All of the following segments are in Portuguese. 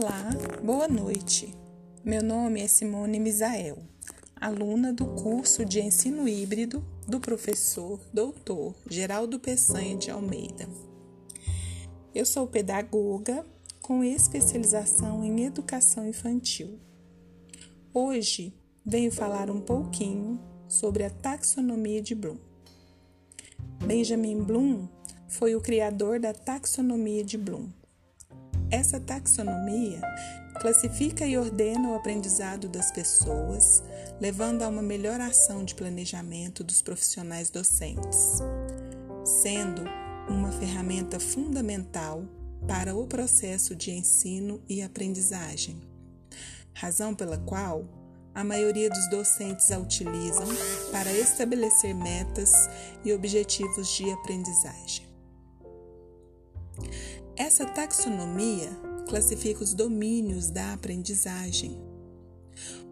Olá, boa noite. Meu nome é Simone Misael, aluna do curso de ensino híbrido do professor Dr. Geraldo Peçanha de Almeida. Eu sou pedagoga com especialização em educação infantil. Hoje venho falar um pouquinho sobre a taxonomia de Bloom. Benjamin Bloom foi o criador da taxonomia de Bloom essa taxonomia classifica e ordena o aprendizado das pessoas, levando a uma melhor ação de planejamento dos profissionais docentes, sendo uma ferramenta fundamental para o processo de ensino e aprendizagem, razão pela qual a maioria dos docentes a utilizam para estabelecer metas e objetivos de aprendizagem. Essa taxonomia classifica os domínios da aprendizagem.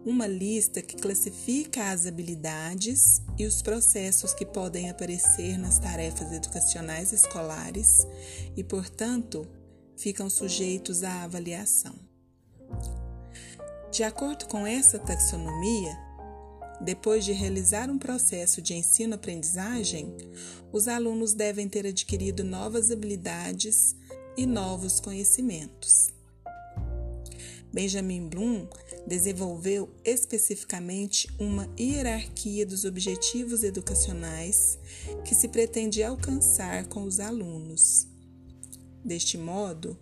Uma lista que classifica as habilidades e os processos que podem aparecer nas tarefas educacionais escolares e, portanto, ficam sujeitos à avaliação. De acordo com essa taxonomia, depois de realizar um processo de ensino-aprendizagem, os alunos devem ter adquirido novas habilidades e novos conhecimentos. Benjamin Bloom desenvolveu especificamente uma hierarquia dos objetivos educacionais que se pretende alcançar com os alunos. Deste modo,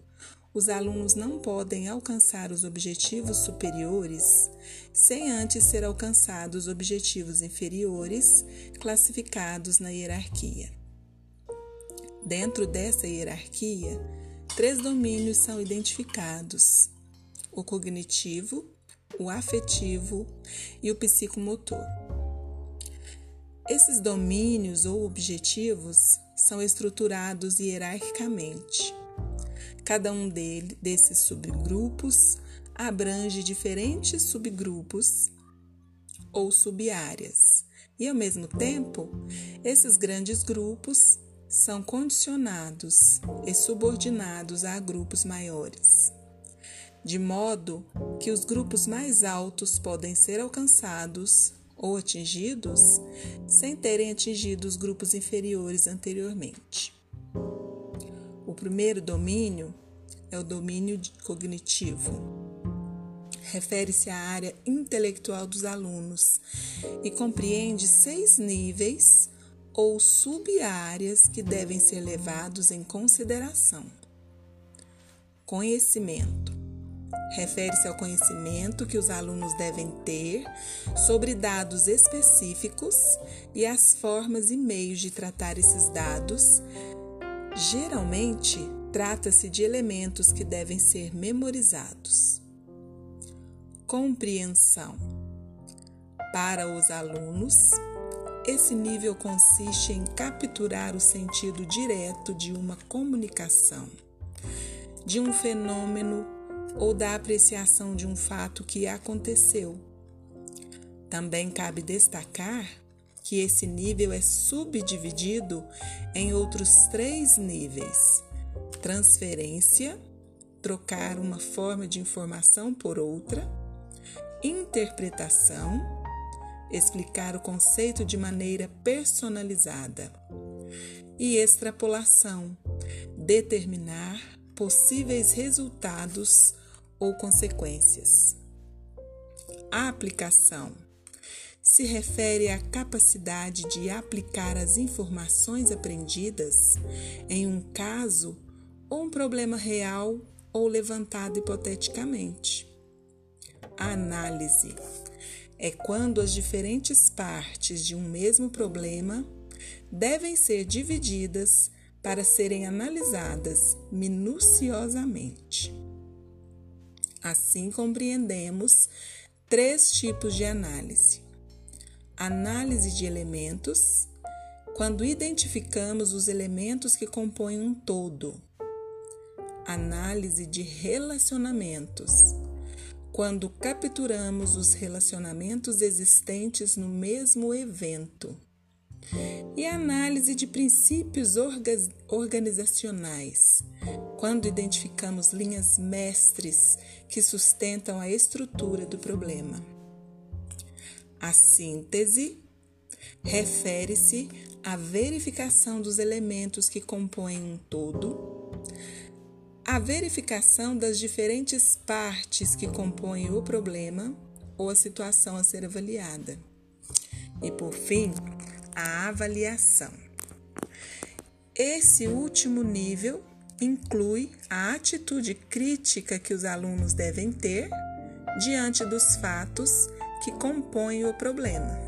os alunos não podem alcançar os objetivos superiores sem antes ser alcançados os objetivos inferiores classificados na hierarquia. Dentro dessa hierarquia, Três domínios são identificados: o cognitivo, o afetivo e o psicomotor. Esses domínios ou objetivos são estruturados hierarquicamente. Cada um dele, desses subgrupos abrange diferentes subgrupos ou subáreas, e ao mesmo tempo, esses grandes grupos são condicionados e subordinados a grupos maiores, de modo que os grupos mais altos podem ser alcançados ou atingidos sem terem atingido os grupos inferiores anteriormente. O primeiro domínio é o domínio cognitivo. Refere-se à área intelectual dos alunos e compreende seis níveis ou sub-áreas que devem ser levados em consideração. Conhecimento refere-se ao conhecimento que os alunos devem ter sobre dados específicos e as formas e meios de tratar esses dados. Geralmente, trata-se de elementos que devem ser memorizados. Compreensão para os alunos esse nível consiste em capturar o sentido direto de uma comunicação, de um fenômeno ou da apreciação de um fato que aconteceu. Também cabe destacar que esse nível é subdividido em outros três níveis: transferência, trocar uma forma de informação por outra, interpretação explicar o conceito de maneira personalizada. E extrapolação, determinar possíveis resultados ou consequências. A aplicação se refere à capacidade de aplicar as informações aprendidas em um caso ou um problema real ou levantado hipoteticamente. A análise é quando as diferentes partes de um mesmo problema devem ser divididas para serem analisadas minuciosamente. Assim compreendemos três tipos de análise: análise de elementos, quando identificamos os elementos que compõem um todo, análise de relacionamentos quando capturamos os relacionamentos existentes no mesmo evento. e análise de princípios organizacionais, quando identificamos linhas mestres que sustentam a estrutura do problema. A síntese refere-se à verificação dos elementos que compõem um todo, à verificação das diferentes partes que compõem o problema ou a situação a ser avaliada. E, por fim, a avaliação. Esse último nível inclui a atitude crítica que os alunos devem ter diante dos fatos que compõem o problema.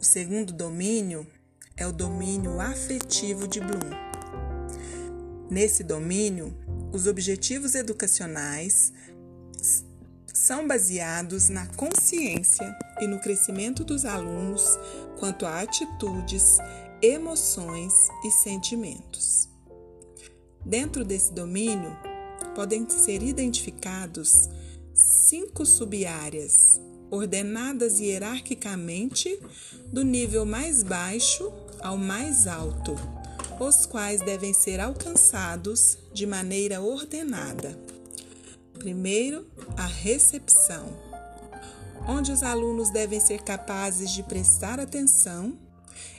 O segundo domínio é o domínio afetivo de Bloom. Nesse domínio, os objetivos educacionais são baseados na consciência e no crescimento dos alunos quanto a atitudes, emoções e sentimentos. Dentro desse domínio, podem ser identificados cinco subáreas, ordenadas hierarquicamente do nível mais baixo ao mais alto, os quais devem ser alcançados de maneira ordenada. Primeiro, a recepção, onde os alunos devem ser capazes de prestar atenção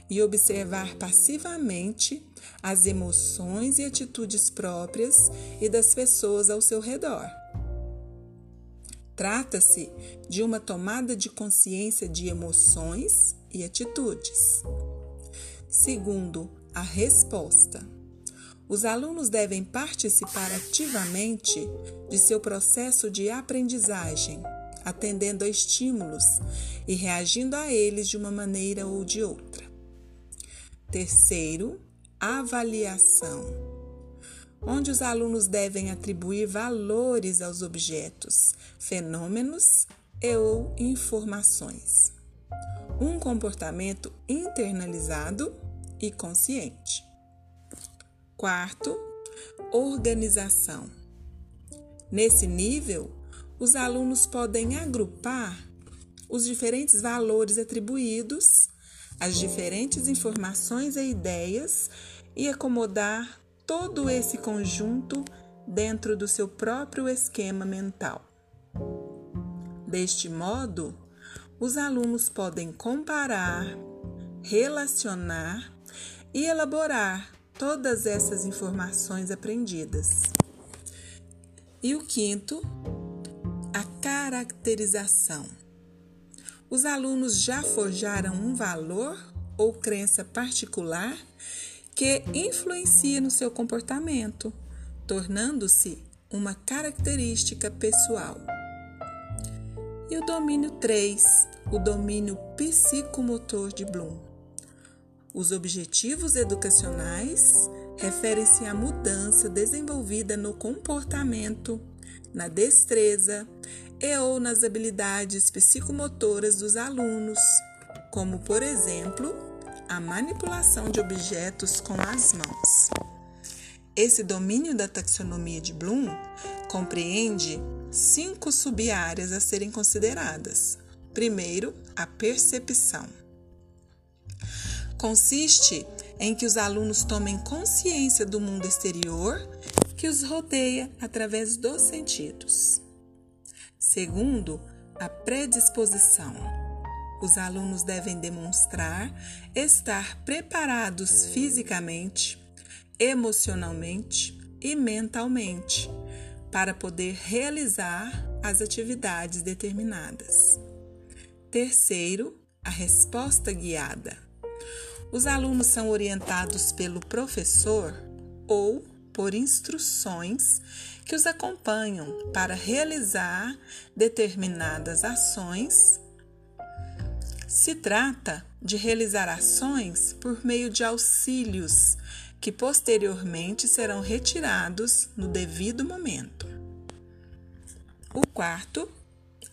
e observar passivamente as emoções e atitudes próprias e das pessoas ao seu redor. Trata-se de uma tomada de consciência de emoções e atitudes. Segundo, a resposta os alunos devem participar ativamente de seu processo de aprendizagem, atendendo a estímulos e reagindo a eles de uma maneira ou de outra. Terceiro, avaliação, onde os alunos devem atribuir valores aos objetos, fenômenos e ou informações. Um comportamento internalizado e consciente. Quarto, organização. Nesse nível, os alunos podem agrupar os diferentes valores atribuídos, as diferentes informações e ideias e acomodar todo esse conjunto dentro do seu próprio esquema mental. Deste modo, os alunos podem comparar, relacionar e elaborar todas essas informações aprendidas. E o quinto, a caracterização. Os alunos já forjaram um valor ou crença particular que influencia no seu comportamento, tornando-se uma característica pessoal. E o domínio 3, o domínio psicomotor de Bloom. Os objetivos educacionais referem-se à mudança desenvolvida no comportamento, na destreza e ou nas habilidades psicomotoras dos alunos, como, por exemplo, a manipulação de objetos com as mãos. Esse domínio da taxonomia de Bloom compreende cinco sub-áreas a serem consideradas. Primeiro, a percepção consiste em que os alunos tomem consciência do mundo exterior que os rodeia através dos sentidos. Segundo, a predisposição. Os alunos devem demonstrar estar preparados fisicamente, emocionalmente e mentalmente para poder realizar as atividades determinadas. Terceiro, a resposta guiada. Os alunos são orientados pelo professor ou por instruções que os acompanham para realizar determinadas ações. Se trata de realizar ações por meio de auxílios que posteriormente serão retirados no devido momento. O quarto,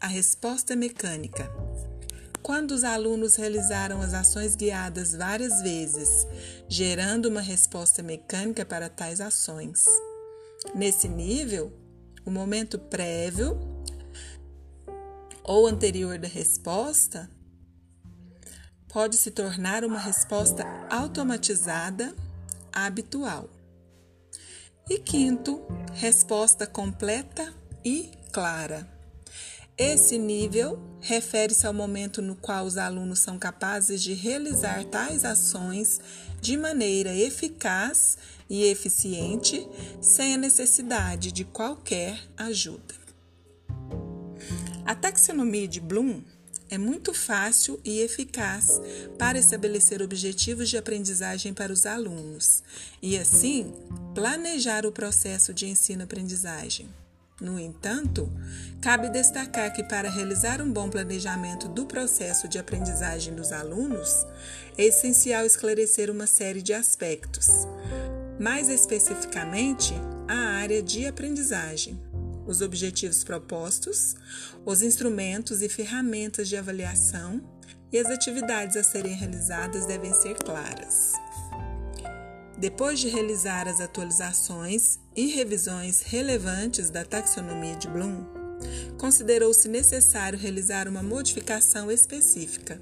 a resposta mecânica quando os alunos realizaram as ações guiadas várias vezes, gerando uma resposta mecânica para tais ações. Nesse nível, o momento prévio ou anterior da resposta pode se tornar uma resposta automatizada habitual. E quinto, resposta completa e clara. Esse nível refere-se ao momento no qual os alunos são capazes de realizar tais ações de maneira eficaz e eficiente, sem a necessidade de qualquer ajuda. A taxonomia de Bloom é muito fácil e eficaz para estabelecer objetivos de aprendizagem para os alunos e, assim, planejar o processo de ensino-aprendizagem. No entanto, cabe destacar que para realizar um bom planejamento do processo de aprendizagem dos alunos, é essencial esclarecer uma série de aspectos, mais especificamente a área de aprendizagem, os objetivos propostos, os instrumentos e ferramentas de avaliação e as atividades a serem realizadas devem ser claras. Depois de realizar as atualizações e revisões relevantes da taxonomia de Bloom, considerou-se necessário realizar uma modificação específica,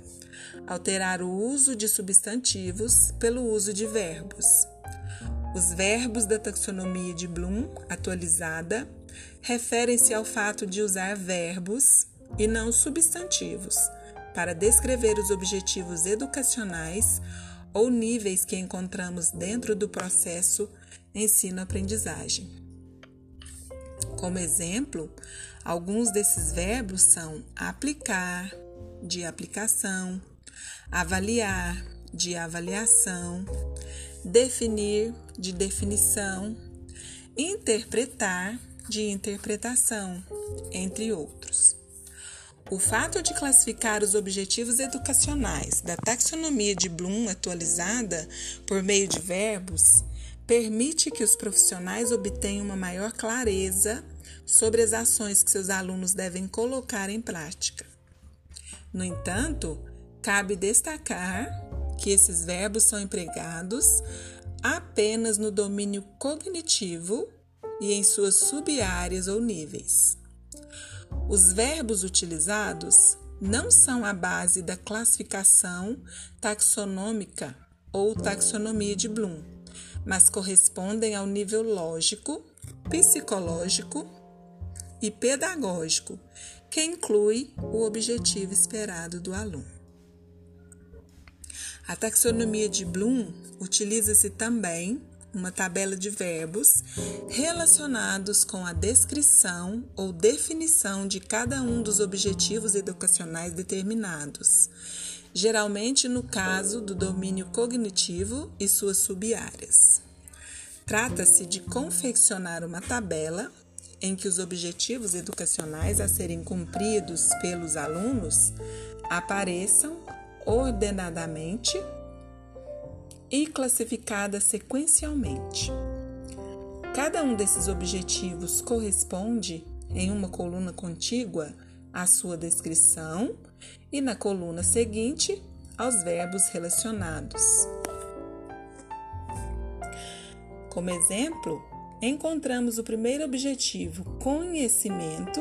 alterar o uso de substantivos pelo uso de verbos. Os verbos da taxonomia de Bloom atualizada referem-se ao fato de usar verbos e não substantivos para descrever os objetivos educacionais ou níveis que encontramos dentro do processo ensino-aprendizagem. Como exemplo, alguns desses verbos são aplicar, de aplicação, avaliar, de avaliação, definir, de definição, interpretar, de interpretação, entre outros. O fato de classificar os objetivos educacionais da taxonomia de Bloom atualizada por meio de verbos permite que os profissionais obtenham uma maior clareza sobre as ações que seus alunos devem colocar em prática. No entanto, cabe destacar que esses verbos são empregados apenas no domínio cognitivo e em suas sub-áreas ou níveis. Os verbos utilizados não são a base da classificação taxonômica ou taxonomia de Bloom, mas correspondem ao nível lógico, psicológico e pedagógico, que inclui o objetivo esperado do aluno. A taxonomia de Bloom utiliza-se também uma tabela de verbos relacionados com a descrição ou definição de cada um dos objetivos educacionais determinados, geralmente no caso do domínio cognitivo e suas sub-áreas. Trata-se de confeccionar uma tabela em que os objetivos educacionais a serem cumpridos pelos alunos apareçam ordenadamente e classificada sequencialmente. Cada um desses objetivos corresponde, em uma coluna contígua, à sua descrição e na coluna seguinte aos verbos relacionados. Como exemplo, encontramos o primeiro objetivo, conhecimento,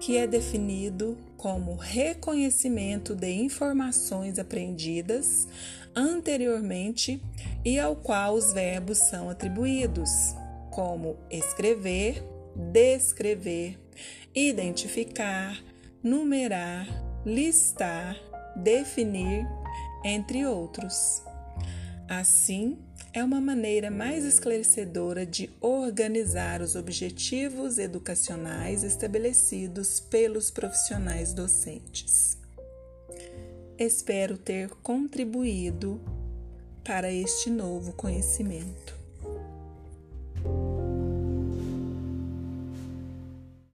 que é definido como reconhecimento de informações aprendidas anteriormente e ao qual os verbos são atribuídos, como escrever, descrever, identificar, numerar, listar, definir, entre outros. Assim, é uma maneira mais esclarecedora de organizar os objetivos educacionais estabelecidos pelos profissionais docentes. Espero ter contribuído para este novo conhecimento.